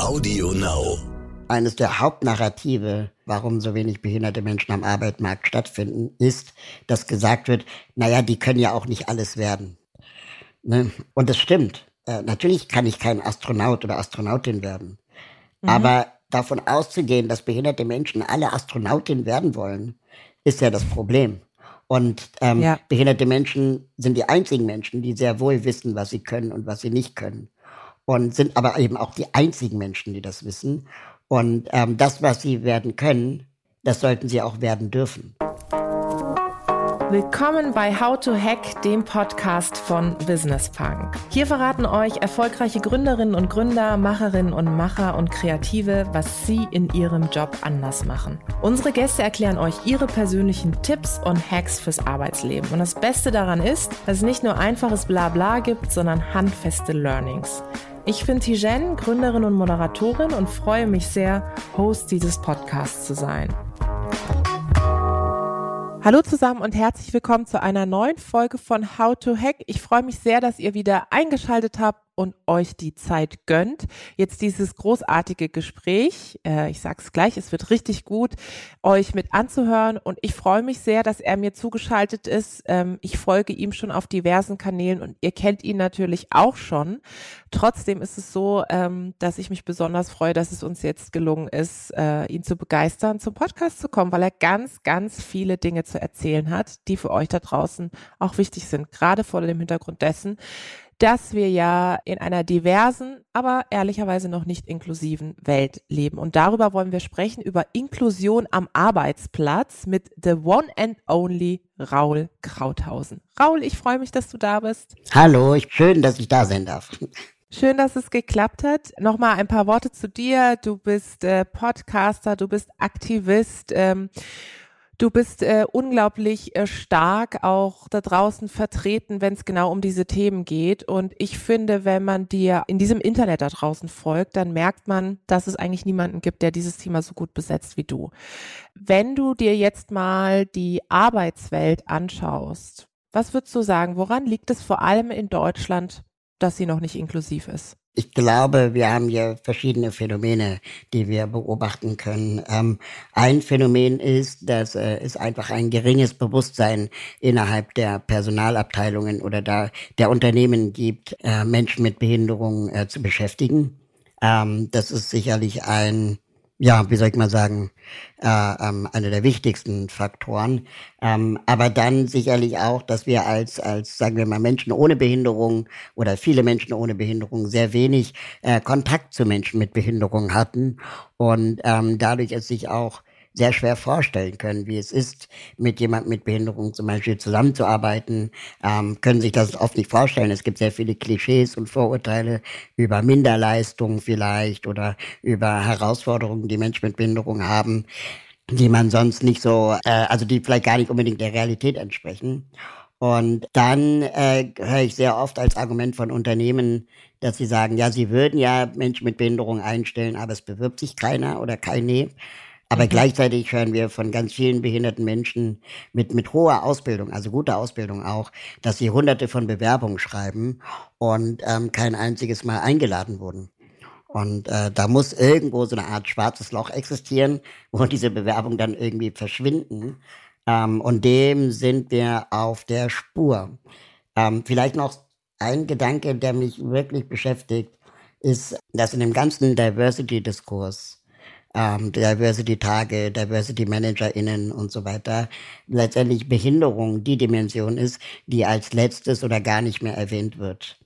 Audio Now. Eines der Hauptnarrative, warum so wenig behinderte Menschen am Arbeitsmarkt stattfinden, ist, dass gesagt wird, naja, die können ja auch nicht alles werden. Ne? Und das stimmt. Äh, natürlich kann ich kein Astronaut oder Astronautin werden. Mhm. Aber davon auszugehen, dass behinderte Menschen alle Astronautin werden wollen, ist ja das Problem. Und ähm, ja. behinderte Menschen sind die einzigen Menschen, die sehr wohl wissen, was sie können und was sie nicht können. Und sind aber eben auch die einzigen Menschen, die das wissen. Und ähm, das, was sie werden können, das sollten sie auch werden dürfen. Willkommen bei How to Hack, dem Podcast von Business Punk. Hier verraten euch erfolgreiche Gründerinnen und Gründer, Macherinnen und Macher und Kreative, was sie in ihrem Job anders machen. Unsere Gäste erklären euch ihre persönlichen Tipps und Hacks fürs Arbeitsleben. Und das Beste daran ist, dass es nicht nur einfaches Blabla gibt, sondern handfeste Learnings. Ich bin Tijen, Gründerin und Moderatorin und freue mich sehr, Host dieses Podcasts zu sein. Hallo zusammen und herzlich willkommen zu einer neuen Folge von How to Hack. Ich freue mich sehr, dass ihr wieder eingeschaltet habt und euch die Zeit gönnt. Jetzt dieses großartige Gespräch, äh, ich sag's gleich, es wird richtig gut, euch mit anzuhören und ich freue mich sehr, dass er mir zugeschaltet ist. Ähm, ich folge ihm schon auf diversen Kanälen und ihr kennt ihn natürlich auch schon. Trotzdem ist es so, ähm, dass ich mich besonders freue, dass es uns jetzt gelungen ist, äh, ihn zu begeistern, zum Podcast zu kommen, weil er ganz, ganz viele Dinge zu erzählen hat, die für euch da draußen auch wichtig sind, gerade vor dem Hintergrund dessen, dass wir ja in einer diversen, aber ehrlicherweise noch nicht inklusiven Welt leben. Und darüber wollen wir sprechen, über Inklusion am Arbeitsplatz mit The One and Only Raul Krauthausen. Raul, ich freue mich, dass du da bist. Hallo, schön, dass ich da sein darf. Schön, dass es geklappt hat. Nochmal ein paar Worte zu dir. Du bist äh, Podcaster, du bist Aktivist. Ähm, Du bist äh, unglaublich äh, stark auch da draußen vertreten, wenn es genau um diese Themen geht. Und ich finde, wenn man dir in diesem Internet da draußen folgt, dann merkt man, dass es eigentlich niemanden gibt, der dieses Thema so gut besetzt wie du. Wenn du dir jetzt mal die Arbeitswelt anschaust, was würdest du sagen, woran liegt es vor allem in Deutschland, dass sie noch nicht inklusiv ist? Ich glaube, wir haben hier verschiedene Phänomene, die wir beobachten können. Ähm, ein Phänomen ist, dass äh, es einfach ein geringes Bewusstsein innerhalb der Personalabteilungen oder da, der Unternehmen gibt, äh, Menschen mit Behinderungen äh, zu beschäftigen. Ähm, das ist sicherlich ein ja, wie soll ich mal sagen, äh, ähm, einer der wichtigsten Faktoren. Ähm, aber dann sicherlich auch, dass wir als, als, sagen wir mal, Menschen ohne Behinderung oder viele Menschen ohne Behinderung sehr wenig äh, Kontakt zu Menschen mit Behinderung hatten und ähm, dadurch es sich auch sehr schwer vorstellen können, wie es ist, mit jemandem mit Behinderung zum Beispiel zusammenzuarbeiten, ähm, können sich das oft nicht vorstellen. Es gibt sehr viele Klischees und Vorurteile über Minderleistung vielleicht oder über Herausforderungen, die Menschen mit Behinderung haben, die man sonst nicht so, äh, also die vielleicht gar nicht unbedingt der Realität entsprechen. Und dann äh, höre ich sehr oft als Argument von Unternehmen, dass sie sagen, ja, sie würden ja Menschen mit Behinderung einstellen, aber es bewirbt sich keiner oder keine. Aber mhm. gleichzeitig hören wir von ganz vielen behinderten Menschen mit, mit hoher Ausbildung, also guter Ausbildung auch, dass sie hunderte von Bewerbungen schreiben und ähm, kein einziges Mal eingeladen wurden. Und äh, da muss irgendwo so eine Art schwarzes Loch existieren, wo diese Bewerbungen dann irgendwie verschwinden. Ähm, und dem sind wir auf der Spur. Ähm, vielleicht noch ein Gedanke, der mich wirklich beschäftigt, ist, dass in dem ganzen Diversity-Diskurs ähm, Diversity-Tage, Diversity-ManagerInnen und so weiter, letztendlich Behinderung die Dimension ist, die als letztes oder gar nicht mehr erwähnt wird.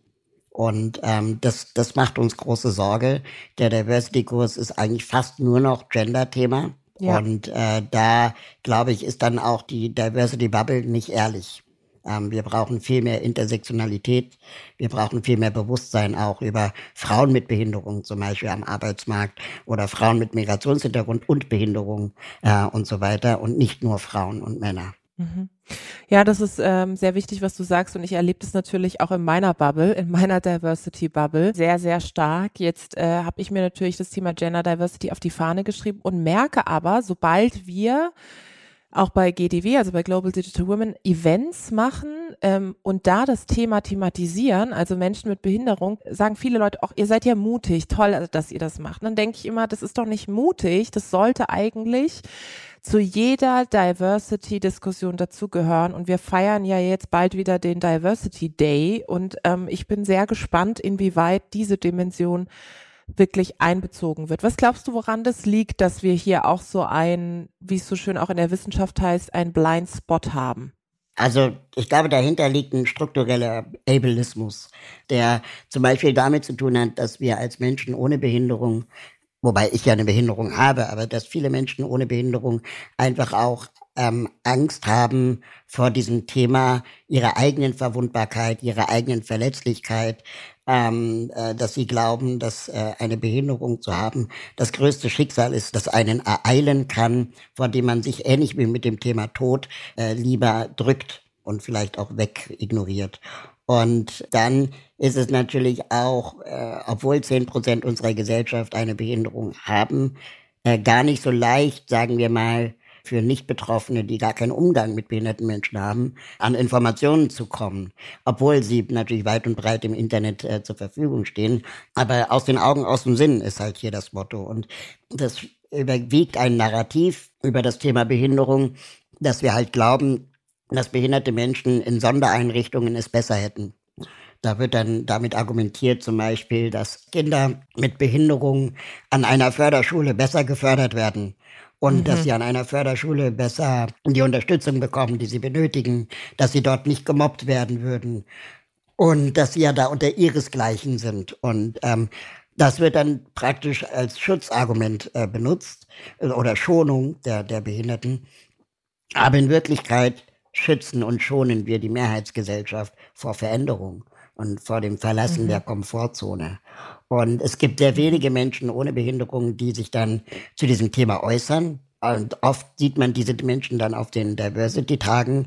Und ähm, das, das macht uns große Sorge. Der Diversity-Kurs ist eigentlich fast nur noch Gender-Thema. Ja. Und äh, da, glaube ich, ist dann auch die Diversity-Bubble nicht ehrlich. Ähm, wir brauchen viel mehr Intersektionalität. Wir brauchen viel mehr Bewusstsein auch über Frauen mit Behinderung zum Beispiel am Arbeitsmarkt oder Frauen mit Migrationshintergrund und Behinderung äh, und so weiter und nicht nur Frauen und Männer. Mhm. Ja, das ist ähm, sehr wichtig, was du sagst. Und ich erlebe das natürlich auch in meiner Bubble, in meiner Diversity Bubble, sehr, sehr stark. Jetzt äh, habe ich mir natürlich das Thema Gender Diversity auf die Fahne geschrieben und merke aber, sobald wir auch bei GDW, also bei Global Digital Women, Events machen ähm, und da das Thema thematisieren, also Menschen mit Behinderung, sagen viele Leute auch, ihr seid ja mutig, toll, dass ihr das macht. Und dann denke ich immer, das ist doch nicht mutig, das sollte eigentlich zu jeder Diversity-Diskussion dazugehören. Und wir feiern ja jetzt bald wieder den Diversity Day. Und ähm, ich bin sehr gespannt, inwieweit diese Dimension wirklich einbezogen wird. Was glaubst du, woran das liegt, dass wir hier auch so ein, wie es so schön auch in der Wissenschaft heißt, ein Blind Spot haben? Also ich glaube, dahinter liegt ein struktureller Ableismus, der zum Beispiel damit zu tun hat, dass wir als Menschen ohne Behinderung, wobei ich ja eine Behinderung habe, aber dass viele Menschen ohne Behinderung einfach auch ähm, Angst haben vor diesem Thema ihrer eigenen Verwundbarkeit, ihrer eigenen Verletzlichkeit, ähm, äh, dass sie glauben, dass äh, eine Behinderung zu haben das größte Schicksal ist, das einen ereilen kann, vor dem man sich ähnlich wie mit dem Thema Tod äh, lieber drückt und vielleicht auch weg ignoriert. Und dann ist es natürlich auch, äh, obwohl zehn Prozent unserer Gesellschaft eine Behinderung haben, äh, gar nicht so leicht, sagen wir mal, für Nicht-Betroffene, die gar keinen Umgang mit behinderten Menschen haben, an Informationen zu kommen, obwohl sie natürlich weit und breit im Internet äh, zur Verfügung stehen. Aber aus den Augen, aus dem Sinn ist halt hier das Motto. Und das überwiegt ein Narrativ über das Thema Behinderung, dass wir halt glauben, dass behinderte Menschen in Sondereinrichtungen es besser hätten. Da wird dann damit argumentiert zum Beispiel, dass Kinder mit Behinderung an einer Förderschule besser gefördert werden und mhm. dass sie an einer Förderschule besser die Unterstützung bekommen, die sie benötigen, dass sie dort nicht gemobbt werden würden und dass sie ja da unter ihresgleichen sind. Und ähm, das wird dann praktisch als Schutzargument äh, benutzt äh, oder Schonung der, der Behinderten. Aber in Wirklichkeit schützen und schonen wir die Mehrheitsgesellschaft vor Veränderung und vor dem Verlassen mhm. der Komfortzone. Und es gibt sehr wenige Menschen ohne Behinderung, die sich dann zu diesem Thema äußern. Und oft sieht man diese Menschen dann auf den Diversity-Tagen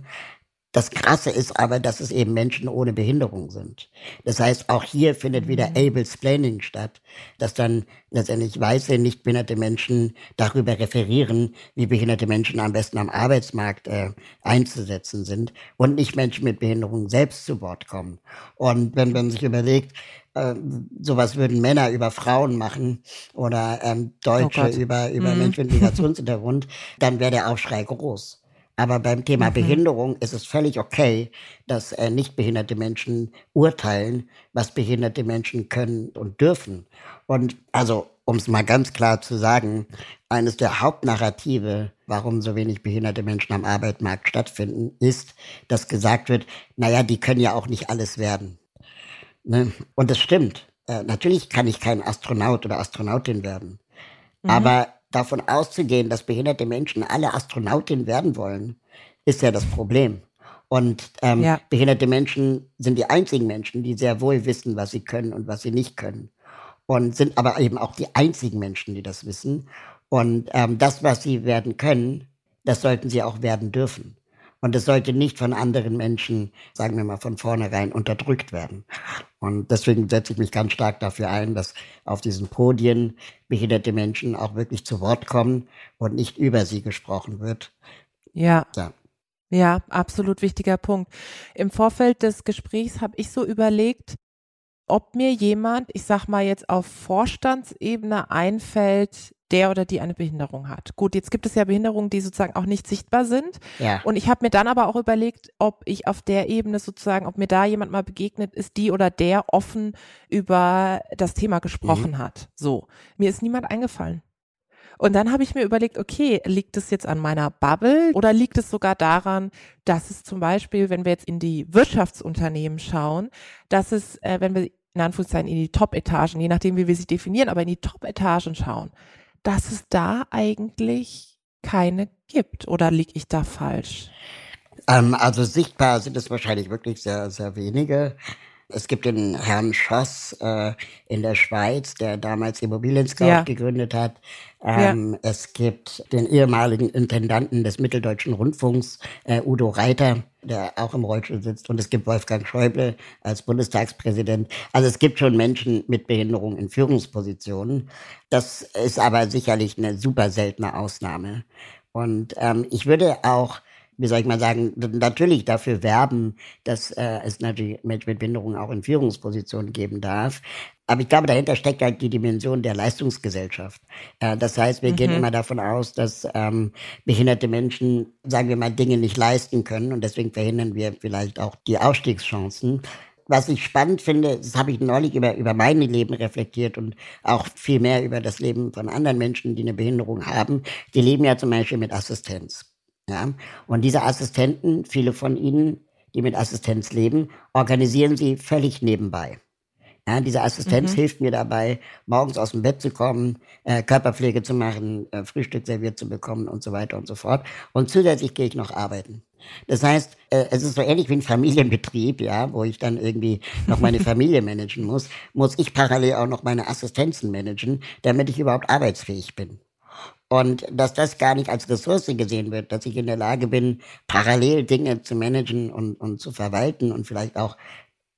das Krasse ist aber, dass es eben Menschen ohne Behinderung sind. Das heißt, auch hier findet wieder mhm. able Splaining statt, dass dann letztendlich weiße, nicht behinderte Menschen darüber referieren, wie behinderte Menschen am besten am Arbeitsmarkt äh, einzusetzen sind und nicht Menschen mit Behinderung selbst zu Wort kommen. Und wenn man sich überlegt, äh, sowas würden Männer über Frauen machen oder ähm, Deutsche oh über, über mhm. Menschen mit Migrationshintergrund, dann wäre der Aufschrei groß. Aber beim Thema mhm. Behinderung ist es völlig okay, dass äh, nicht behinderte Menschen urteilen, was behinderte Menschen können und dürfen. Und also, um es mal ganz klar zu sagen, eines der Hauptnarrative, warum so wenig behinderte Menschen am Arbeitsmarkt stattfinden, ist, dass gesagt wird, naja, die können ja auch nicht alles werden. Ne? Und das stimmt. Äh, natürlich kann ich kein Astronaut oder Astronautin werden. Mhm. Aber davon auszugehen, dass behinderte Menschen alle Astronautin werden wollen, ist ja das Problem. Und ähm, ja. behinderte Menschen sind die einzigen Menschen, die sehr wohl wissen, was sie können und was sie nicht können. Und sind aber eben auch die einzigen Menschen, die das wissen. Und ähm, das, was sie werden können, das sollten sie auch werden dürfen. Und es sollte nicht von anderen Menschen, sagen wir mal, von vornherein unterdrückt werden. Und deswegen setze ich mich ganz stark dafür ein, dass auf diesen Podien behinderte Menschen auch wirklich zu Wort kommen und nicht über sie gesprochen wird. Ja. ja. Ja, absolut wichtiger Punkt. Im Vorfeld des Gesprächs habe ich so überlegt, ob mir jemand, ich sag mal jetzt auf Vorstandsebene einfällt, der oder die eine Behinderung hat. Gut, jetzt gibt es ja Behinderungen, die sozusagen auch nicht sichtbar sind. Ja. Und ich habe mir dann aber auch überlegt, ob ich auf der Ebene sozusagen, ob mir da jemand mal begegnet ist, die oder der offen über das Thema gesprochen mhm. hat. So, mir ist niemand eingefallen. Und dann habe ich mir überlegt, okay, liegt es jetzt an meiner Bubble oder liegt es sogar daran, dass es zum Beispiel, wenn wir jetzt in die Wirtschaftsunternehmen schauen, dass es, äh, wenn wir in Anführungszeichen in die Top-Etagen, je nachdem, wie wir sie definieren, aber in die Top-Etagen schauen, dass es da eigentlich keine gibt. Oder liege ich da falsch? Ähm, also sichtbar sind es wahrscheinlich wirklich sehr, sehr wenige. Es gibt den Herrn Schoss äh, in der Schweiz, der damals Immobilien-Scout ja. gegründet hat. Ähm, ja. Es gibt den ehemaligen Intendanten des Mitteldeutschen Rundfunks, äh, Udo Reiter, der auch im Rollstuhl sitzt. Und es gibt Wolfgang Schäuble als Bundestagspräsident. Also es gibt schon Menschen mit Behinderung in Führungspositionen. Das ist aber sicherlich eine super seltene Ausnahme. Und ähm, ich würde auch wie soll ich mal sagen, natürlich dafür werben, dass äh, es natürlich Menschen mit Behinderung auch in Führungspositionen geben darf. Aber ich glaube, dahinter steckt halt die Dimension der Leistungsgesellschaft. Äh, das heißt, wir mhm. gehen immer davon aus, dass ähm, behinderte Menschen, sagen wir mal, Dinge nicht leisten können und deswegen verhindern wir vielleicht auch die Aufstiegschancen. Was ich spannend finde, das habe ich neulich über, über mein Leben reflektiert und auch viel mehr über das Leben von anderen Menschen, die eine Behinderung haben. Die leben ja zum Beispiel mit Assistenz. Ja? Und diese Assistenten, viele von ihnen, die mit Assistenz leben, organisieren sie völlig nebenbei. Ja, diese Assistenz mhm. hilft mir dabei, morgens aus dem Bett zu kommen, äh, Körperpflege zu machen, äh, Frühstück serviert zu bekommen und so weiter und so fort. Und zusätzlich gehe ich noch arbeiten. Das heißt, äh, es ist so ähnlich wie ein Familienbetrieb, ja, wo ich dann irgendwie noch meine Familie managen muss, muss ich parallel auch noch meine Assistenzen managen, damit ich überhaupt arbeitsfähig bin. Und dass das gar nicht als Ressource gesehen wird, dass ich in der Lage bin, parallel Dinge zu managen und, und zu verwalten und vielleicht auch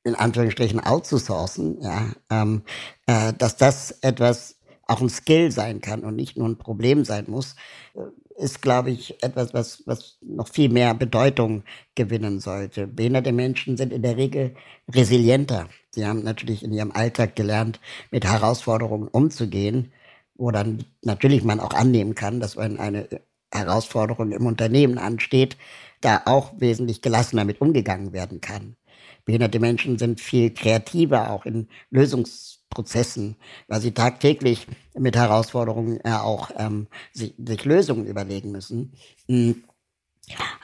in Anführungsstrichen outzusourcen, ja, ähm, äh, dass das etwas auch ein Skill sein kann und nicht nur ein Problem sein muss, äh, ist, glaube ich, etwas, was, was noch viel mehr Bedeutung gewinnen sollte. Behinderte Menschen sind in der Regel resilienter. Sie haben natürlich in ihrem Alltag gelernt, mit Herausforderungen umzugehen wo dann natürlich man auch annehmen kann, dass wenn eine Herausforderung im Unternehmen ansteht, da auch wesentlich gelassener mit umgegangen werden kann. Behinderte Menschen sind viel kreativer auch in Lösungsprozessen, weil sie tagtäglich mit Herausforderungen ja auch ähm, sich, sich Lösungen überlegen müssen. Hm.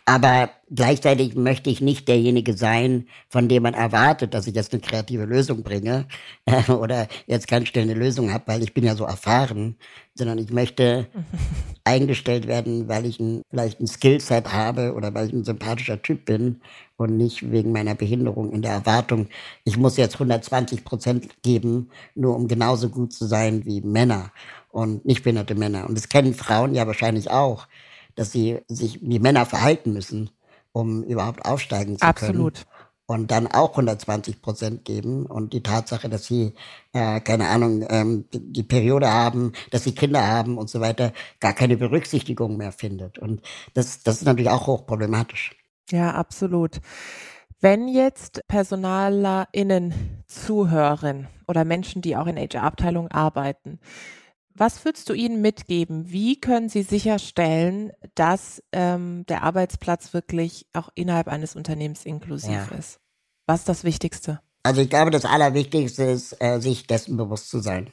Aber gleichzeitig möchte ich nicht derjenige sein, von dem man erwartet, dass ich jetzt eine kreative Lösung bringe äh, oder jetzt ganz schnell eine Lösung habe, weil ich bin ja so erfahren, sondern ich möchte eingestellt werden, weil ich ein, vielleicht ein Skillset habe oder weil ich ein sympathischer Typ bin und nicht wegen meiner Behinderung in der Erwartung, ich muss jetzt 120 Prozent geben, nur um genauso gut zu sein wie Männer und nicht behinderte Männer. Und das kennen Frauen ja wahrscheinlich auch dass sie sich wie Männer verhalten müssen, um überhaupt aufsteigen zu können. Absolut. Und dann auch 120 Prozent geben. Und die Tatsache, dass sie, äh, keine Ahnung, ähm, die, die Periode haben, dass sie Kinder haben und so weiter, gar keine Berücksichtigung mehr findet. Und das, das ist natürlich auch hochproblematisch. Ja, absolut. Wenn jetzt PersonalerInnen zuhören oder Menschen, die auch in HR-Abteilungen arbeiten, was würdest du ihnen mitgeben? Wie können sie sicherstellen, dass ähm, der Arbeitsplatz wirklich auch innerhalb eines Unternehmens inklusiv ja. ist? Was ist das Wichtigste? Also ich glaube, das Allerwichtigste ist, äh, sich dessen bewusst zu sein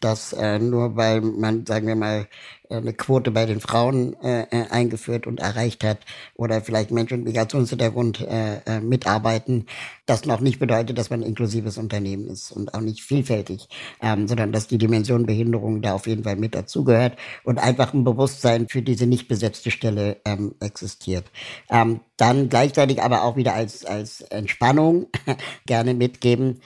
dass äh, nur weil man, sagen wir mal, äh, eine Quote bei den Frauen äh, äh, eingeführt und erreicht hat oder vielleicht Menschen mit Migrationshintergrund äh, äh, mitarbeiten, das noch nicht bedeutet, dass man ein inklusives Unternehmen ist und auch nicht vielfältig, ähm, sondern dass die Dimension Behinderung da auf jeden Fall mit dazugehört und einfach ein Bewusstsein für diese nicht besetzte Stelle ähm, existiert. Ähm, dann gleichzeitig aber auch wieder als, als Entspannung gerne mitgeben,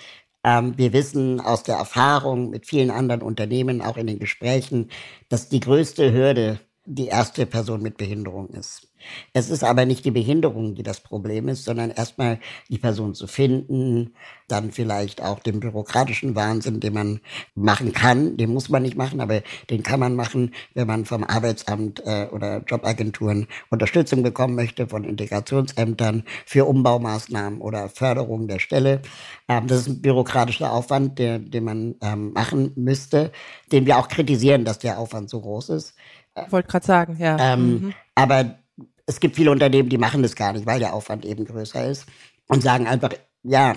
wir wissen aus der Erfahrung mit vielen anderen Unternehmen, auch in den Gesprächen, dass die größte Hürde die erste Person mit Behinderung ist. Es ist aber nicht die Behinderung, die das Problem ist, sondern erstmal die Person zu finden, dann vielleicht auch den bürokratischen Wahnsinn, den man machen kann, den muss man nicht machen, aber den kann man machen, wenn man vom Arbeitsamt äh, oder Jobagenturen Unterstützung bekommen möchte, von Integrationsämtern für Umbaumaßnahmen oder Förderung der Stelle. Ähm, das ist ein bürokratischer Aufwand, den man ähm, machen müsste, den wir auch kritisieren, dass der Aufwand so groß ist. Ich wollte gerade sagen, ja. Ähm, mhm. Aber es gibt viele Unternehmen, die machen das gar nicht, weil der Aufwand eben größer ist und sagen einfach, ja,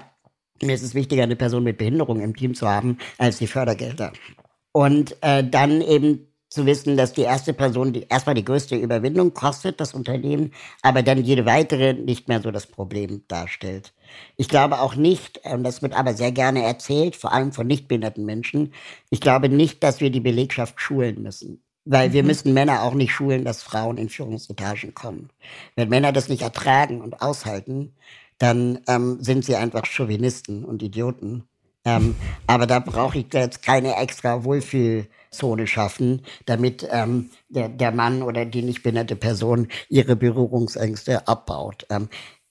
mir ist es wichtiger, eine Person mit Behinderung im Team zu haben, als die Fördergelder. Und äh, dann eben zu wissen, dass die erste Person die erstmal die größte Überwindung kostet, das Unternehmen, aber dann jede weitere nicht mehr so das Problem darstellt. Ich glaube auch nicht, und das wird aber sehr gerne erzählt, vor allem von nichtbehinderten Menschen, ich glaube nicht, dass wir die Belegschaft schulen müssen. Weil wir mhm. müssen Männer auch nicht schulen, dass Frauen in Führungsetagen kommen. Wenn Männer das nicht ertragen und aushalten, dann ähm, sind sie einfach Chauvinisten und Idioten. Ähm, aber da brauche ich jetzt keine extra Wohlfühlzone schaffen, damit ähm, der, der Mann oder die nicht behinderte Person ihre Berührungsängste abbaut.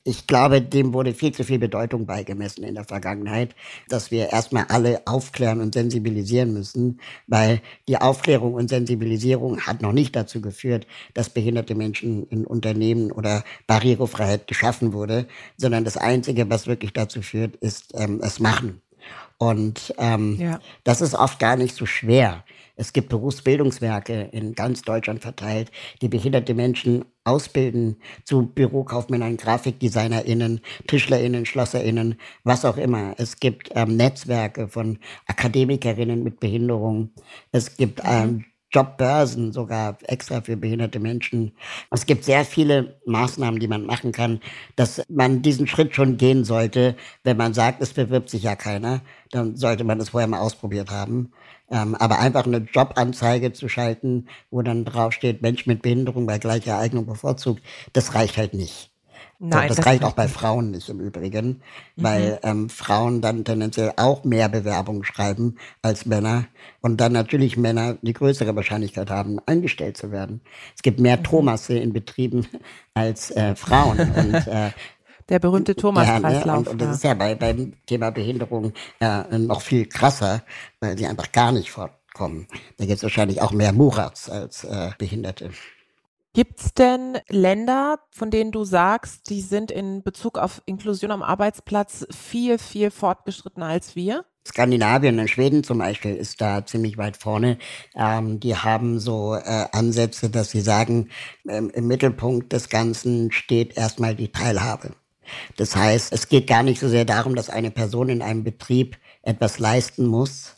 Ich glaube, dem wurde viel zu viel Bedeutung beigemessen in der Vergangenheit, dass wir erstmal alle aufklären und sensibilisieren müssen, weil die Aufklärung und Sensibilisierung hat noch nicht dazu geführt, dass behinderte Menschen in Unternehmen oder Barrierefreiheit geschaffen wurde, sondern das Einzige, was wirklich dazu führt, ist ähm, es machen. Und ähm, ja. das ist oft gar nicht so schwer. Es gibt Berufsbildungswerke in ganz Deutschland verteilt, die behinderte Menschen ausbilden zu Bürokaufmännern, GrafikdesignerInnen, TischlerInnen, SchlosserInnen, was auch immer. Es gibt ähm, Netzwerke von Akademikerinnen mit Behinderung. Es gibt mhm. ähm, Jobbörsen sogar extra für behinderte Menschen. Es gibt sehr viele Maßnahmen, die man machen kann, dass man diesen Schritt schon gehen sollte. Wenn man sagt, es bewirbt sich ja keiner, dann sollte man es vorher mal ausprobiert haben. Ähm, aber einfach eine Jobanzeige zu schalten, wo dann draufsteht, Mensch mit Behinderung bei gleicher Eignung bevorzugt, das reicht halt nicht. Nein, das, das reicht auch bei Frauen nicht im Übrigen, mhm. weil ähm, Frauen dann tendenziell auch mehr Bewerbungen schreiben als Männer und dann natürlich Männer die größere Wahrscheinlichkeit haben, eingestellt zu werden. Es gibt mehr mhm. Thomasse in Betrieben als äh, Frauen und äh, der berühmte Thomas-Kreislauf. Ja, ne? und, und, das ist ja bei, beim Thema Behinderung äh, noch viel krasser, weil sie einfach gar nicht fortkommen. Da gibt es wahrscheinlich auch mehr Murats als äh, Behinderte. Gibt es denn Länder, von denen du sagst, die sind in Bezug auf Inklusion am Arbeitsplatz viel, viel fortgeschrittener als wir? Skandinavien und Schweden zum Beispiel ist da ziemlich weit vorne. Ähm, die haben so äh, Ansätze, dass sie sagen, ähm, im Mittelpunkt des Ganzen steht erstmal die Teilhabe. Das heißt, es geht gar nicht so sehr darum, dass eine Person in einem Betrieb etwas leisten muss,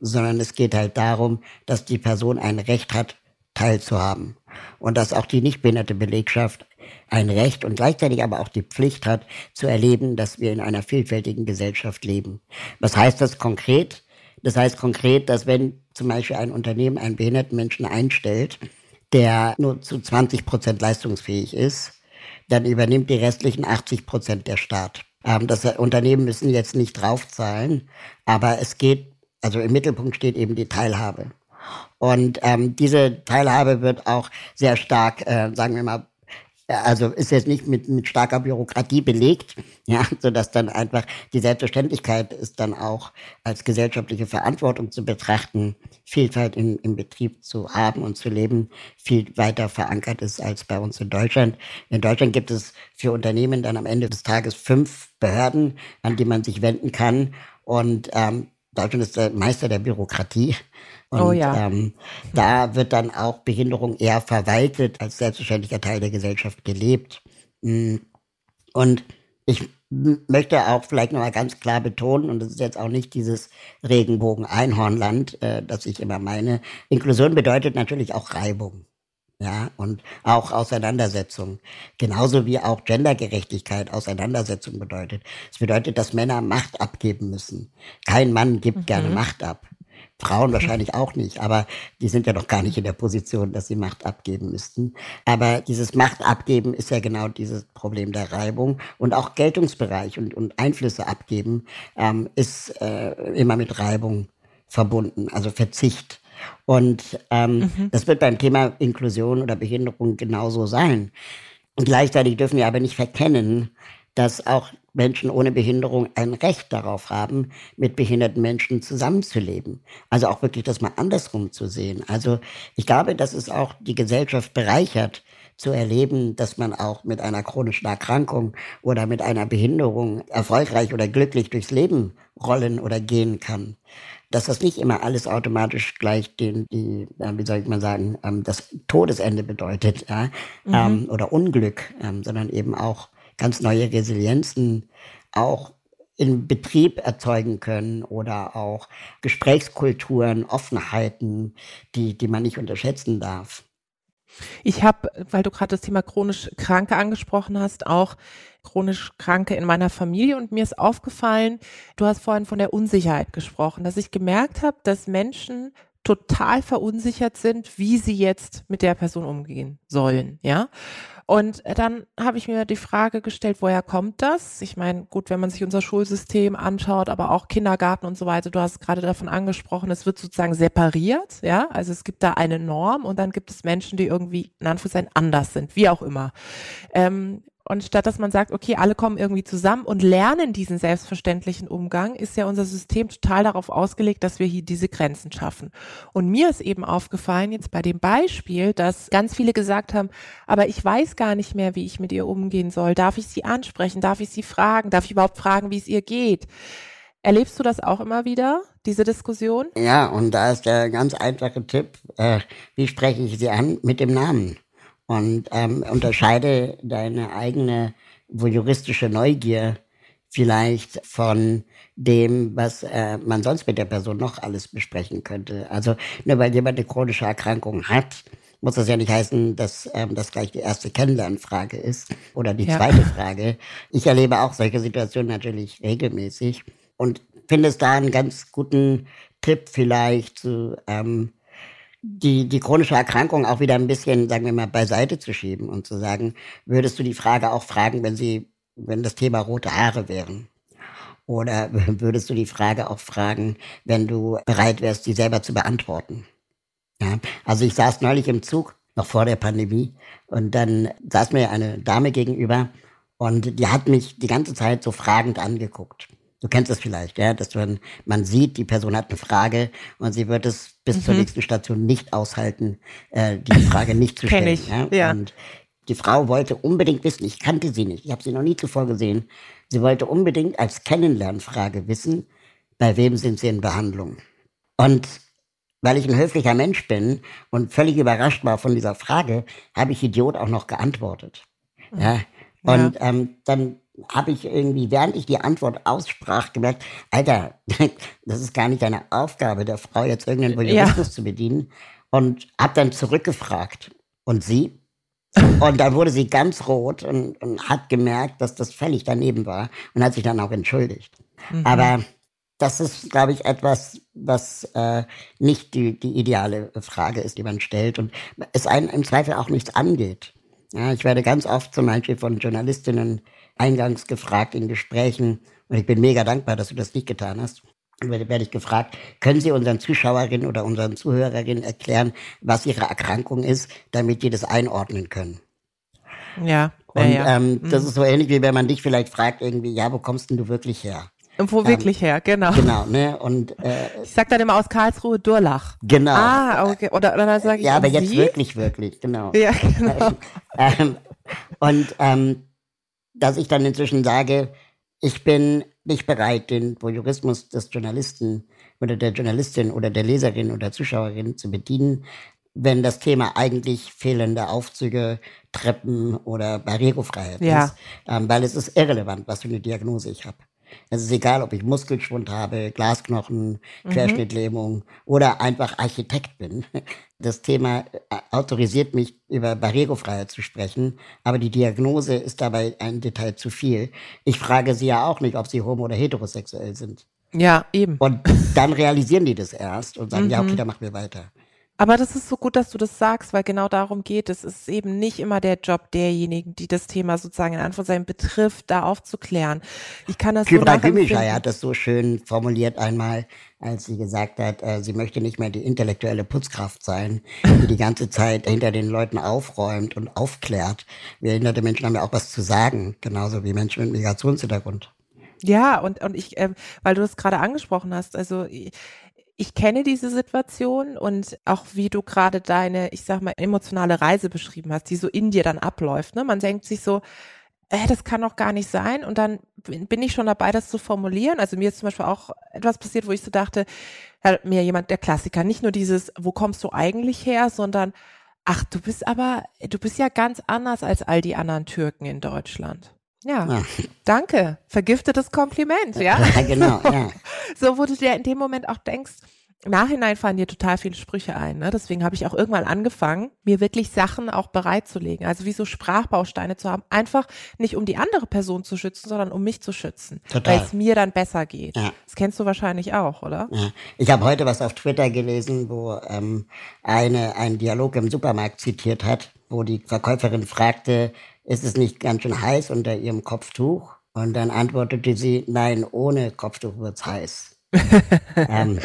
sondern es geht halt darum, dass die Person ein Recht hat, teilzuhaben. Und dass auch die nicht behinderte Belegschaft ein Recht und gleichzeitig aber auch die Pflicht hat, zu erleben, dass wir in einer vielfältigen Gesellschaft leben. Was heißt das konkret? Das heißt konkret, dass wenn zum Beispiel ein Unternehmen einen behinderten Menschen einstellt, der nur zu 20 Prozent leistungsfähig ist, dann übernimmt die restlichen 80 Prozent der Staat. Ähm, das Unternehmen müssen jetzt nicht draufzahlen, aber es geht, also im Mittelpunkt steht eben die Teilhabe. Und ähm, diese Teilhabe wird auch sehr stark, äh, sagen wir mal, also ist jetzt nicht mit, mit starker Bürokratie belegt, ja, so dass dann einfach die Selbstverständlichkeit ist dann auch als gesellschaftliche Verantwortung zu betrachten, Vielfalt im, im Betrieb zu haben und zu leben, viel weiter verankert ist als bei uns in Deutschland. In Deutschland gibt es für Unternehmen dann am Ende des Tages fünf Behörden, an die man sich wenden kann und ähm, Deutschland ist der Meister der Bürokratie. Oh Und oh ja. ähm, da wird dann auch Behinderung eher verwaltet, als selbstverständlicher Teil der Gesellschaft gelebt. Mm. Und ich möchte auch vielleicht nochmal ganz klar betonen, und das ist jetzt auch nicht dieses Regenbogen-Einhornland, äh, das ich immer meine. Inklusion bedeutet natürlich auch Reibung. Ja, und auch Auseinandersetzung. Genauso wie auch Gendergerechtigkeit Auseinandersetzung bedeutet. Es bedeutet, dass Männer Macht abgeben müssen. Kein Mann gibt mhm. gerne Macht ab. Frauen wahrscheinlich auch nicht, aber die sind ja noch gar nicht in der Position, dass sie Macht abgeben müssten. Aber dieses Macht abgeben ist ja genau dieses Problem der Reibung und auch Geltungsbereich und, und Einflüsse abgeben ähm, ist äh, immer mit Reibung verbunden, also Verzicht. Und ähm, mhm. das wird beim Thema Inklusion oder Behinderung genauso sein. Und gleichzeitig dürfen wir aber nicht verkennen, dass auch Menschen ohne Behinderung ein Recht darauf haben, mit behinderten Menschen zusammenzuleben. Also auch wirklich das mal andersrum zu sehen. Also ich glaube, dass es auch die Gesellschaft bereichert, zu erleben, dass man auch mit einer chronischen Erkrankung oder mit einer Behinderung erfolgreich oder glücklich durchs Leben rollen oder gehen kann. Dass das nicht immer alles automatisch gleich den, die, wie soll ich mal sagen, ähm, das Todesende bedeutet, ja, mhm. Ähm, oder Unglück, ähm, sondern eben auch ganz neue Resilienzen auch in Betrieb erzeugen können oder auch Gesprächskulturen, Offenheiten, die, die man nicht unterschätzen darf. Ich habe, weil du gerade das Thema chronisch Kranke angesprochen hast, auch chronisch Kranke in meiner Familie und mir ist aufgefallen, du hast vorhin von der Unsicherheit gesprochen, dass ich gemerkt habe, dass Menschen total verunsichert sind, wie sie jetzt mit der Person umgehen sollen, ja. Und dann habe ich mir die Frage gestellt, woher kommt das? Ich meine, gut, wenn man sich unser Schulsystem anschaut, aber auch Kindergarten und so weiter, du hast gerade davon angesprochen, es wird sozusagen separiert, ja? Also es gibt da eine Norm und dann gibt es Menschen, die irgendwie in Anführungszeichen anders sind, wie auch immer. Ähm, Und statt dass man sagt, okay, alle kommen irgendwie zusammen und lernen diesen selbstverständlichen Umgang, ist ja unser System total darauf ausgelegt, dass wir hier diese Grenzen schaffen. Und mir ist eben aufgefallen, jetzt bei dem Beispiel, dass ganz viele gesagt haben, aber ich weiß gar nicht mehr, wie ich mit ihr umgehen soll. Darf ich sie ansprechen? Darf ich sie fragen? Darf ich überhaupt fragen, wie es ihr geht? Erlebst du das auch immer wieder, diese Diskussion? Ja, und da ist der ganz einfache Tipp, äh, wie spreche ich sie an? Mit dem Namen. Und ähm, unterscheide deine eigene juristische Neugier vielleicht von dem, was äh, man sonst mit der Person noch alles besprechen könnte. Also nur weil jemand eine chronische Erkrankung hat, muss das ja nicht heißen, dass ähm, das gleich die erste Kennenlernfrage ist oder die ja. zweite Frage. Ich erlebe auch solche Situationen natürlich regelmäßig und finde es da einen ganz guten Tipp vielleicht zu ähm, die, die chronische Erkrankung auch wieder ein bisschen, sagen wir mal, beiseite zu schieben und zu sagen, würdest du die Frage auch fragen, wenn sie, wenn das Thema rote Haare wären? Oder würdest du die Frage auch fragen, wenn du bereit wärst, sie selber zu beantworten? Ja, also ich saß neulich im Zug, noch vor der Pandemie, und dann saß mir eine Dame gegenüber und die hat mich die ganze Zeit so fragend angeguckt. Du kennst das vielleicht, ja, dass man, man sieht, die Person hat eine Frage und sie wird es bis mhm. zur nächsten Station nicht aushalten, äh, die Frage nicht zu stellen. Kenn ich. Ja? ja. Und die Frau wollte unbedingt wissen, ich kannte sie nicht, ich habe sie noch nie zuvor gesehen. Sie wollte unbedingt als Kennenlernfrage wissen, bei wem sind sie in Behandlung. Und weil ich ein höflicher Mensch bin und völlig überrascht war von dieser Frage, habe ich Idiot auch noch geantwortet. Ja. Und ja. Ähm, dann habe ich irgendwie, während ich die Antwort aussprach, gemerkt, Alter, das ist gar nicht deine Aufgabe, der Frau jetzt irgendeinen Voyeurismus ja. zu bedienen. Und habe dann zurückgefragt. Und sie? Und dann wurde sie ganz rot und, und, hat gemerkt, dass das völlig daneben war und hat sich dann auch entschuldigt. Mhm. Aber das ist, glaube ich, etwas, was äh, nicht die, die ideale Frage ist, die man stellt und es einen im Zweifel auch nichts angeht. Ja, ich werde ganz oft zum Beispiel von Journalistinnen eingangs gefragt in Gesprächen, und ich bin mega dankbar, dass du das nicht getan hast, werde ich gefragt, können Sie unseren Zuschauerinnen oder unseren Zuhörerinnen erklären, was Ihre Erkrankung ist, damit die das einordnen können? Ja. Und ja. Ähm, das mhm. ist so ähnlich, wie wenn man dich vielleicht fragt, irgendwie, ja, wo kommst denn du wirklich her? Und wo ähm, wirklich her, genau. Genau, ne? Und äh, ich sag dann immer aus Karlsruhe Durlach. Genau. Ah, okay. Oder, oder dann sage ich. Ja, aber jetzt wirklich, wirklich, genau. Ja, genau. ähm, und ähm, dass ich dann inzwischen sage, ich bin nicht bereit, den Voyeurismus des Journalisten oder der Journalistin oder der Leserin oder Zuschauerin zu bedienen, wenn das Thema eigentlich fehlende Aufzüge, Treppen oder Barrierefreiheit ja. ist, ähm, weil es ist irrelevant, was für eine Diagnose ich habe. Es ist egal, ob ich Muskelschwund habe, Glasknochen, mhm. Querschnittlähmung oder einfach Architekt bin. Das Thema äh, autorisiert mich, über Barrierefreiheit zu sprechen, aber die Diagnose ist dabei ein Detail zu viel. Ich frage sie ja auch nicht, ob sie homo- oder heterosexuell sind. Ja, eben. Und dann realisieren die das erst und sagen, mhm. ja, okay, dann machen wir weiter. Aber das ist so gut, dass du das sagst, weil genau darum geht es. Es ist eben nicht immer der Job derjenigen, die das Thema sozusagen in Anführungszeichen betrifft, da aufzuklären. Ich kann das Kybra so Gümüşay hat das so schön formuliert einmal, als sie gesagt hat, äh, sie möchte nicht mehr die intellektuelle Putzkraft sein, die die ganze Zeit hinter den Leuten aufräumt und aufklärt. Wir behinderte Menschen haben ja auch was zu sagen, genauso wie Menschen mit Migrationshintergrund. Ja, und, und ich, äh, weil du das gerade angesprochen hast, also ich kenne diese Situation und auch wie du gerade deine, ich sag mal, emotionale Reise beschrieben hast, die so in dir dann abläuft. Ne? Man denkt sich so, äh, das kann doch gar nicht sein. Und dann bin ich schon dabei, das zu formulieren. Also mir ist zum Beispiel auch etwas passiert, wo ich so dachte, mir jemand, der Klassiker, nicht nur dieses, wo kommst du eigentlich her, sondern, ach, du bist aber, du bist ja ganz anders als all die anderen Türken in Deutschland. Ja, ja, danke. Vergiftetes Kompliment, ja? Ja, genau, ja. So, wo du dir in dem Moment auch denkst, im Nachhinein fallen dir total viele Sprüche ein. Ne? Deswegen habe ich auch irgendwann angefangen, mir wirklich Sachen auch bereitzulegen. Also wie so Sprachbausteine zu haben. Einfach nicht um die andere Person zu schützen, sondern um mich zu schützen. Total. Weil es mir dann besser geht. Ja. Das kennst du wahrscheinlich auch, oder? Ja. Ich habe heute was auf Twitter gelesen, wo ähm, eine einen Dialog im Supermarkt zitiert hat, wo die Verkäuferin fragte, ist es nicht ganz schön heiß unter ihrem Kopftuch? Und dann antwortete sie, nein, ohne Kopftuch wird's heiß. ähm,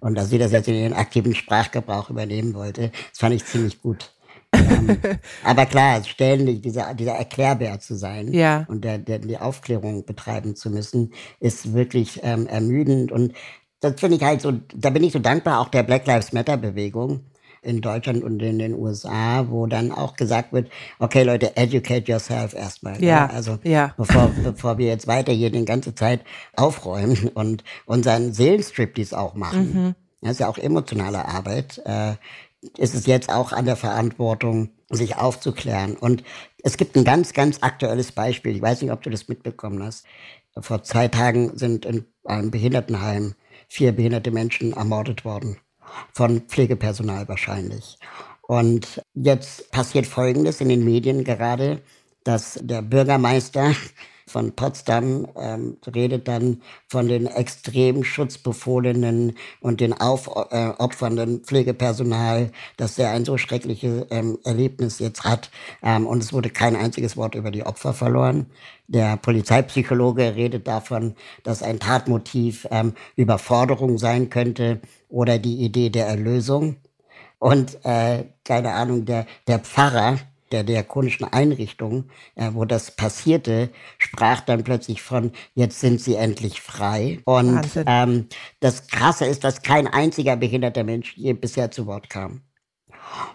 und dass sie das jetzt in ihren aktiven Sprachgebrauch übernehmen wollte, das fand ich ziemlich gut. ähm, aber klar, ständig dieser, dieser Erklärbär zu sein ja. und der, der, die Aufklärung betreiben zu müssen, ist wirklich ähm, ermüdend. Und das finde ich halt so, da bin ich so dankbar auch der Black Lives Matter Bewegung in Deutschland und in den USA, wo dann auch gesagt wird, okay Leute, educate yourself erstmal. Ja, ja. Also ja. Bevor, bevor wir jetzt weiter hier die ganze Zeit aufräumen und unseren Seelenstrip auch machen. Mhm. Das ist ja auch emotionale Arbeit. Äh, ist es jetzt auch an der Verantwortung, sich aufzuklären. Und es gibt ein ganz, ganz aktuelles Beispiel. Ich weiß nicht, ob du das mitbekommen hast. Vor zwei Tagen sind in einem Behindertenheim vier behinderte Menschen ermordet worden von Pflegepersonal wahrscheinlich. Und jetzt passiert Folgendes in den Medien gerade, dass der Bürgermeister von Potsdam ähm, redet dann von den extrem schutzbefohlenen und den aufopfernden äh, Pflegepersonal, dass er ein so schreckliches ähm, Erlebnis jetzt hat. Ähm, und es wurde kein einziges Wort über die Opfer verloren. Der Polizeipsychologe redet davon, dass ein Tatmotiv ähm, Überforderung sein könnte oder die Idee der Erlösung. Und äh, keine Ahnung, der, der Pfarrer, der diakonischen Einrichtung, äh, wo das passierte, sprach dann plötzlich von, jetzt sind sie endlich frei. Und ähm, das Krasse ist, dass kein einziger behinderter Mensch je bisher zu Wort kam.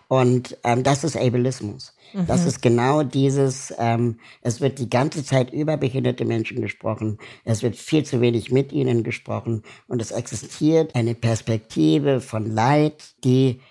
Und ähm, das ist Ableismus. Mhm. Das ist genau dieses, ähm, es wird die ganze Zeit über behinderte Menschen gesprochen, es wird viel zu wenig mit ihnen gesprochen und es existiert eine Perspektive von Leid, die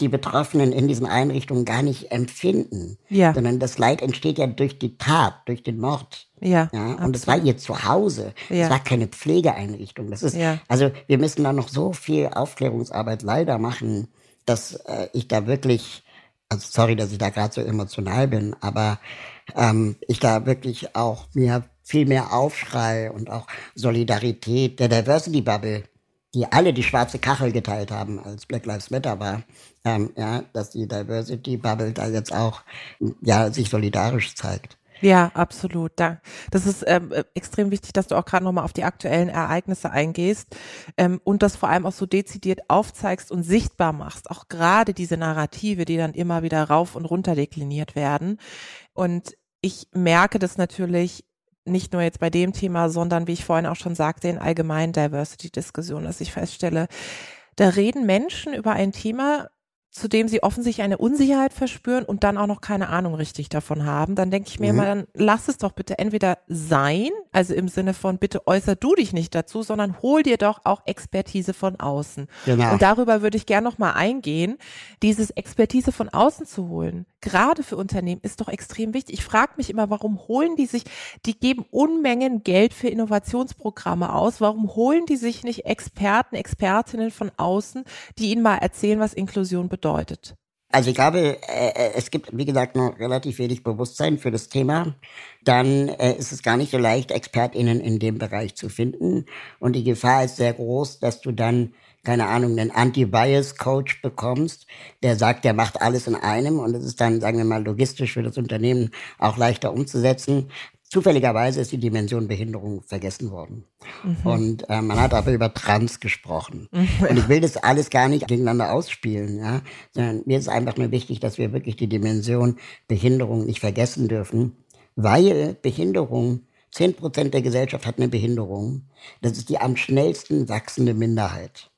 die Betroffenen in diesen Einrichtungen gar nicht empfinden. Ja. Sondern das Leid entsteht ja durch die Tat, durch den Mord. Ja. ja und es war ihr Zuhause. Ja. Es war keine Pflegeeinrichtung. Das ist, ja. also wir müssen da noch so viel Aufklärungsarbeit leider machen, dass äh, ich da wirklich, also sorry, dass ich da gerade so emotional bin, aber ähm, ich da wirklich auch mir viel mehr Aufschrei und auch Solidarität der Diversity Bubble die alle die schwarze Kachel geteilt haben, als Black Lives Matter war, ähm, ja, dass die Diversity Bubble da jetzt auch ja sich solidarisch zeigt. Ja, absolut. Das ist ähm, extrem wichtig, dass du auch gerade nochmal auf die aktuellen Ereignisse eingehst ähm, und das vor allem auch so dezidiert aufzeigst und sichtbar machst. Auch gerade diese Narrative, die dann immer wieder rauf und runter dekliniert werden. Und ich merke das natürlich nicht nur jetzt bei dem Thema, sondern wie ich vorhin auch schon sagte, in allgemeinen Diversity-Diskussionen, dass ich feststelle, da reden Menschen über ein Thema, zu dem sie offensichtlich eine Unsicherheit verspüren und dann auch noch keine Ahnung richtig davon haben, dann denke ich mir mhm. immer, dann lass es doch bitte entweder sein, also im Sinne von bitte äußer du dich nicht dazu, sondern hol dir doch auch Expertise von außen. Genau. Und darüber würde ich gerne noch mal eingehen, dieses Expertise von außen zu holen, gerade für Unternehmen ist doch extrem wichtig. Ich frage mich immer, warum holen die sich, die geben Unmengen Geld für Innovationsprogramme aus, warum holen die sich nicht Experten, Expertinnen von außen, die ihnen mal erzählen, was Inklusion bedeutet? Bedeutet? Also ich glaube, äh, äh, es gibt, wie gesagt, noch relativ wenig Bewusstsein für das Thema. Dann äh, ist es gar nicht so leicht, ExpertInnen in dem Bereich zu finden. Und die Gefahr ist sehr groß, dass du dann, keine Ahnung, einen Anti-Bias-Coach bekommst, der sagt, der macht alles in einem. Und es ist dann, sagen wir mal, logistisch für das Unternehmen auch leichter umzusetzen. Zufälligerweise ist die Dimension Behinderung vergessen worden. Mhm. Und äh, man hat aber über Trans gesprochen. Mhm. Und ich will das alles gar nicht gegeneinander ausspielen, ja. Sondern mir ist einfach nur wichtig, dass wir wirklich die Dimension Behinderung nicht vergessen dürfen, weil Behinderung, zehn Prozent der Gesellschaft hat eine Behinderung. Das ist die am schnellsten wachsende Minderheit.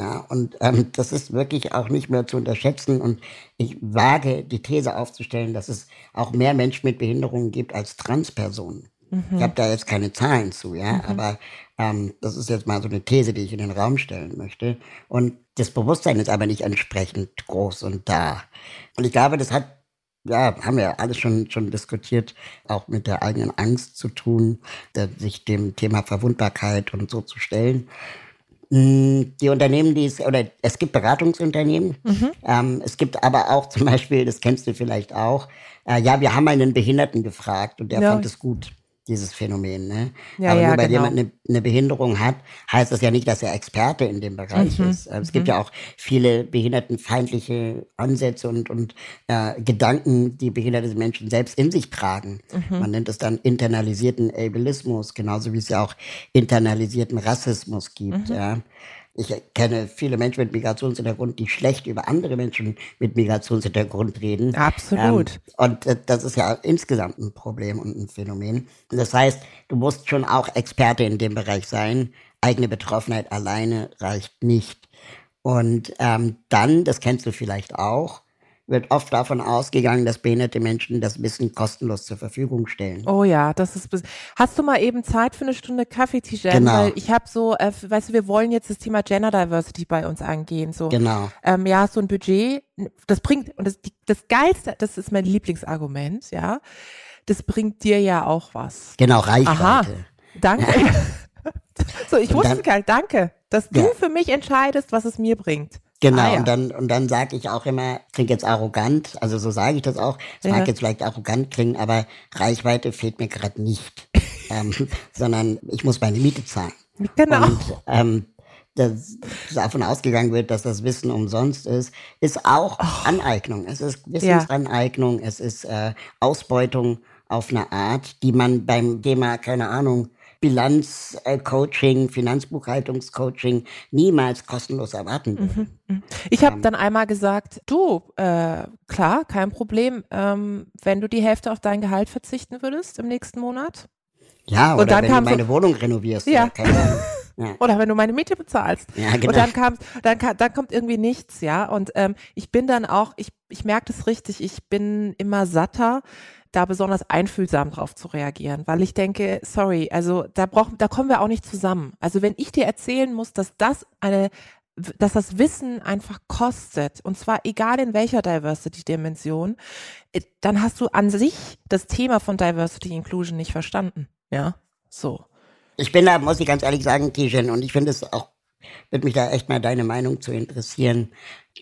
Ja, und ähm, das ist wirklich auch nicht mehr zu unterschätzen. Und ich wage die These aufzustellen, dass es auch mehr Menschen mit Behinderungen gibt als Transpersonen. Mhm. Ich habe da jetzt keine Zahlen zu, ja, mhm. aber ähm, das ist jetzt mal so eine These, die ich in den Raum stellen möchte. Und das Bewusstsein ist aber nicht entsprechend groß und da. Und ich glaube, das hat, ja, haben wir alles schon, schon diskutiert, auch mit der eigenen Angst zu tun, sich dem Thema Verwundbarkeit und so zu stellen. Hm, die Unternehmen, die es, oder es gibt Beratungsunternehmen, mhm. ähm, es gibt aber auch zum Beispiel, das kennst du vielleicht auch, äh, ja, wir haben einen Behinderten gefragt und der ja. fand es gut dieses Phänomen. Ne? Ja, Aber ja, nur weil genau. jemand eine, eine, Behinderung hat, heißt das ja nicht, dass er Experte in dem Bereich mhm. ist. Es mhm. gibt ja auch viele behindertenfeindliche Ansätze und, und äh, Gedanken, die behinderte Menschen selbst in sich tragen. Mhm. Man nennt es dann internalisierten Ableismus, genauso wie es ja auch internalisierten Rassismus gibt. Mhm. Ja. Ich kenne viele Menschen mit Migrationshintergrund, die schlecht über andere Menschen mit Migrationshintergrund reden. Absolut. Ähm, und äh, das ist ja insgesamt ein Problem und ein Phänomen. Das heißt, du musst schon auch Experte in dem Bereich sein. Eigene Betroffenheit alleine reicht nicht. Und ähm, dann, das kennst du vielleicht auch, wird oft davon ausgegangen, dass behinderte Menschen das Wissen kostenlos zur Verfügung stellen. Oh ja, das ist. Hast du mal eben Zeit für eine Stunde Kaffee, Tijen? Genau. Weil ich habe so, äh, weißt du, wir wollen jetzt das Thema Gender Diversity bei uns angehen. So. Genau. Ähm, ja, so ein Budget, das bringt, und das, das Geilste, das ist mein Lieblingsargument, ja, das bringt dir ja auch was. Genau, Reichweite. Aha, danke. so, ich wusste gar nicht, danke, dass du für mich entscheidest, was es mir bringt. Genau, ah, ja. und dann, und dann sage ich auch immer, klingt jetzt arrogant, also so sage ich das auch, es ja. mag jetzt vielleicht arrogant klingen, aber Reichweite fehlt mir gerade nicht, ähm, sondern ich muss meine Miete zahlen. Genau. Und ähm, dass davon ausgegangen wird, dass das Wissen umsonst ist, ist auch oh. Aneignung. Es ist Wissensaneignung, ja. es ist äh, Ausbeutung auf eine Art, die man beim Thema, keine Ahnung, Bilanzcoaching, Finanzbuchhaltungscoaching niemals kostenlos erwarten mhm, mhm. Ich habe ähm, dann einmal gesagt, du, äh, klar, kein Problem, ähm, wenn du die Hälfte auf dein Gehalt verzichten würdest im nächsten Monat. Ja, oder wenn du meine so, Wohnung renovierst. Ja. Oder, ja. oder wenn du meine Miete bezahlst. Ja, genau. Und dann kam, dann, dann kommt irgendwie nichts, ja. Und ähm, ich bin dann auch, ich, ich merke das richtig, ich bin immer satter da besonders einfühlsam drauf zu reagieren, weil ich denke, sorry, also da brauchen, da kommen wir auch nicht zusammen. Also wenn ich dir erzählen muss, dass das eine dass das Wissen einfach kostet, und zwar egal in welcher Diversity-Dimension, äh, dann hast du an sich das Thema von Diversity Inclusion nicht verstanden. Ja, so. Ich bin da, muss ich ganz ehrlich sagen, Tijen, und ich finde es auch, würde mich da echt mal deine Meinung zu interessieren.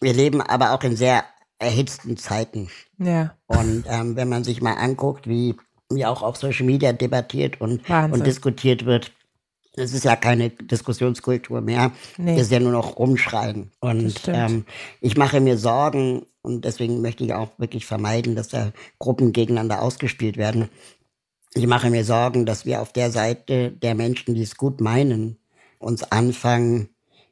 Wir leben aber auch in sehr erhitzten Zeiten. Ja. Und ähm, wenn man sich mal anguckt, wie, wie auch auf Social Media debattiert und, und diskutiert wird, es ist ja keine Diskussionskultur mehr. Nee. Es ist ja nur noch rumschreien. Und ähm, ich mache mir Sorgen und deswegen möchte ich auch wirklich vermeiden, dass da Gruppen gegeneinander ausgespielt werden. Ich mache mir Sorgen, dass wir auf der Seite der Menschen, die es gut meinen, uns anfangen,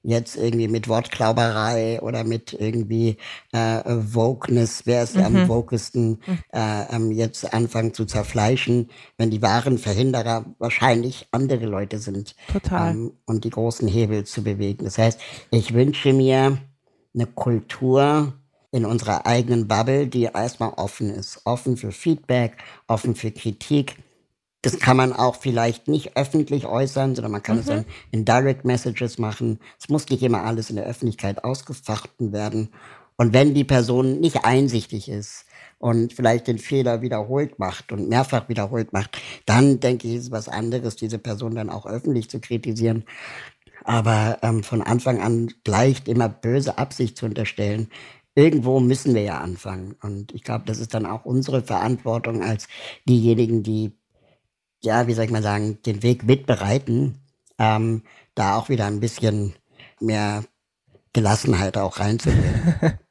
jetzt irgendwie mit Wortklauberei oder mit irgendwie äh, Wokeness, wer ist mhm. am wokesten, äh, jetzt anfangen zu zerfleischen, wenn die wahren Verhinderer wahrscheinlich andere Leute sind. Total. Ähm, und die großen Hebel zu bewegen. Das heißt, ich wünsche mir eine Kultur, in unserer eigenen Bubble, die erstmal offen ist. Offen für Feedback, offen für Kritik, das kann man auch vielleicht nicht öffentlich äußern, sondern man kann mhm. es dann in Direct Messages machen. Es muss nicht immer alles in der Öffentlichkeit ausgefochten werden. Und wenn die Person nicht einsichtig ist und vielleicht den Fehler wiederholt macht und mehrfach wiederholt macht, dann denke ich, ist es was anderes, diese Person dann auch öffentlich zu kritisieren. Aber ähm, von Anfang an gleich immer böse Absicht zu unterstellen, irgendwo müssen wir ja anfangen. Und ich glaube, das ist dann auch unsere Verantwortung als diejenigen, die ja, wie soll ich mal sagen, den Weg mitbereiten, ähm, da auch wieder ein bisschen mehr Gelassenheit auch reinzubringen.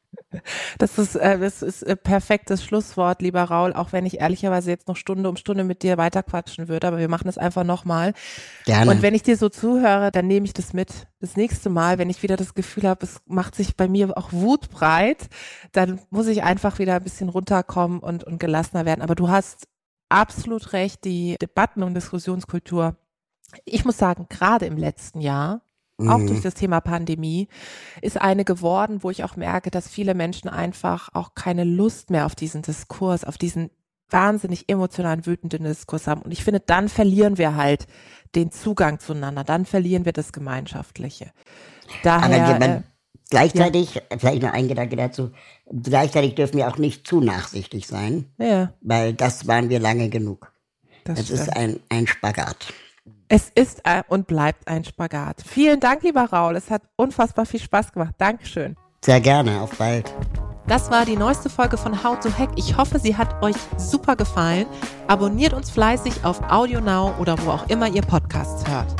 Das ist, äh, das ist ein perfektes Schlusswort, lieber Raul, auch wenn ich ehrlicherweise jetzt noch Stunde um Stunde mit dir weiterquatschen würde, aber wir machen es einfach nochmal. Gerne. Und wenn ich dir so zuhöre, dann nehme ich das mit. Das nächste Mal, wenn ich wieder das Gefühl habe, es macht sich bei mir auch Wut breit, dann muss ich einfach wieder ein bisschen runterkommen und, und gelassener werden. Aber du hast absolut recht, die Debatten- und Diskussionskultur. Ich muss sagen, gerade im letzten Jahr, mhm. auch durch das Thema Pandemie, ist eine geworden, wo ich auch merke, dass viele Menschen einfach auch keine Lust mehr auf diesen Diskurs, auf diesen wahnsinnig emotionalen, wütenden Diskurs haben. Und ich finde, dann verlieren wir halt den Zugang zueinander, dann verlieren wir das Gemeinschaftliche. Daher, Gleichzeitig, ja. vielleicht noch ein Gedanke dazu, gleichzeitig dürfen wir auch nicht zu nachsichtig sein, ja. weil das waren wir lange genug. Das es ist ein, ein Spagat. Es ist und bleibt ein Spagat. Vielen Dank, lieber Raul. Es hat unfassbar viel Spaß gemacht. Dankeschön. Sehr gerne. Auf bald. Das war die neueste Folge von How to Hack. Ich hoffe, sie hat euch super gefallen. Abonniert uns fleißig auf AudioNow oder wo auch immer ihr Podcasts hört.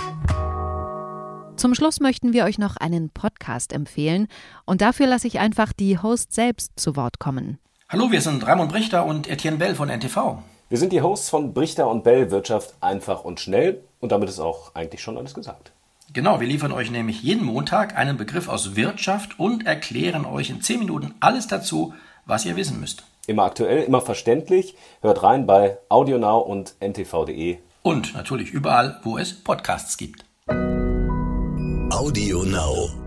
Zum Schluss möchten wir euch noch einen Podcast empfehlen und dafür lasse ich einfach die Hosts selbst zu Wort kommen. Hallo, wir sind Ramon Brichter und Etienne Bell von NTV. Wir sind die Hosts von Brichter und Bell Wirtschaft einfach und schnell und damit ist auch eigentlich schon alles gesagt. Genau, wir liefern euch nämlich jeden Montag einen Begriff aus Wirtschaft und erklären euch in 10 Minuten alles dazu, was ihr wissen müsst. Immer aktuell, immer verständlich. Hört rein bei AudioNow und ntv.de. Und natürlich überall, wo es Podcasts gibt. Audio Now.